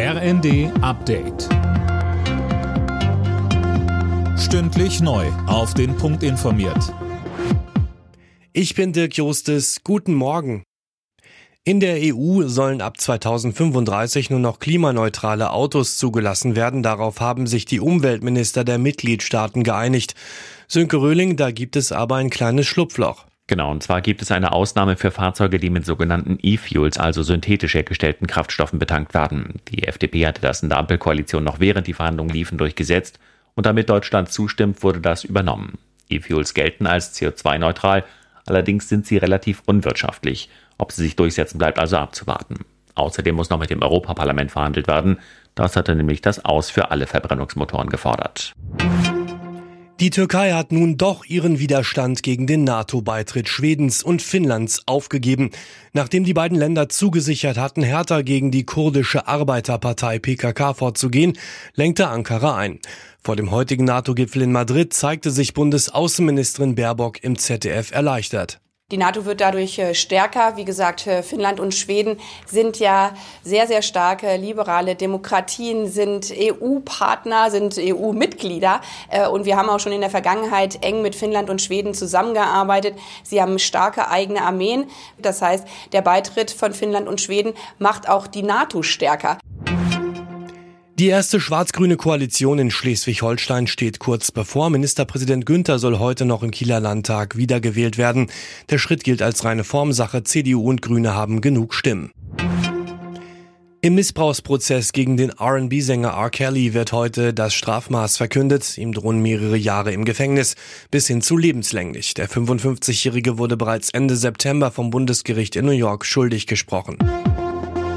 RND Update. Stündlich neu. Auf den Punkt informiert. Ich bin Dirk Jostes. Guten Morgen. In der EU sollen ab 2035 nur noch klimaneutrale Autos zugelassen werden. Darauf haben sich die Umweltminister der Mitgliedstaaten geeinigt. Sönke Röhling, da gibt es aber ein kleines Schlupfloch. Genau, und zwar gibt es eine Ausnahme für Fahrzeuge, die mit sogenannten E-Fuels, also synthetisch hergestellten Kraftstoffen betankt werden. Die FDP hatte das in der Ampelkoalition noch während die Verhandlungen liefen durchgesetzt und damit Deutschland zustimmt, wurde das übernommen. E-Fuels gelten als CO2-neutral, allerdings sind sie relativ unwirtschaftlich. Ob sie sich durchsetzen, bleibt also abzuwarten. Außerdem muss noch mit dem Europaparlament verhandelt werden. Das hatte nämlich das Aus für alle Verbrennungsmotoren gefordert. Die Türkei hat nun doch ihren Widerstand gegen den NATO-Beitritt Schwedens und Finnlands aufgegeben. Nachdem die beiden Länder zugesichert hatten, härter gegen die kurdische Arbeiterpartei PKK vorzugehen, lenkte Ankara ein. Vor dem heutigen NATO-Gipfel in Madrid zeigte sich Bundesaußenministerin Baerbock im ZDF erleichtert. Die NATO wird dadurch äh, stärker. Wie gesagt, äh, Finnland und Schweden sind ja sehr, sehr starke liberale Demokratien, sind EU-Partner, sind EU-Mitglieder. Äh, und wir haben auch schon in der Vergangenheit eng mit Finnland und Schweden zusammengearbeitet. Sie haben starke eigene Armeen. Das heißt, der Beitritt von Finnland und Schweden macht auch die NATO stärker. Die erste schwarz-grüne Koalition in Schleswig-Holstein steht kurz bevor. Ministerpräsident Günther soll heute noch im Kieler Landtag wiedergewählt werden. Der Schritt gilt als reine Formsache. CDU und Grüne haben genug Stimmen. Im Missbrauchsprozess gegen den R&B-Sänger R. Kelly wird heute das Strafmaß verkündet. Ihm drohen mehrere Jahre im Gefängnis bis hin zu lebenslänglich. Der 55-Jährige wurde bereits Ende September vom Bundesgericht in New York schuldig gesprochen.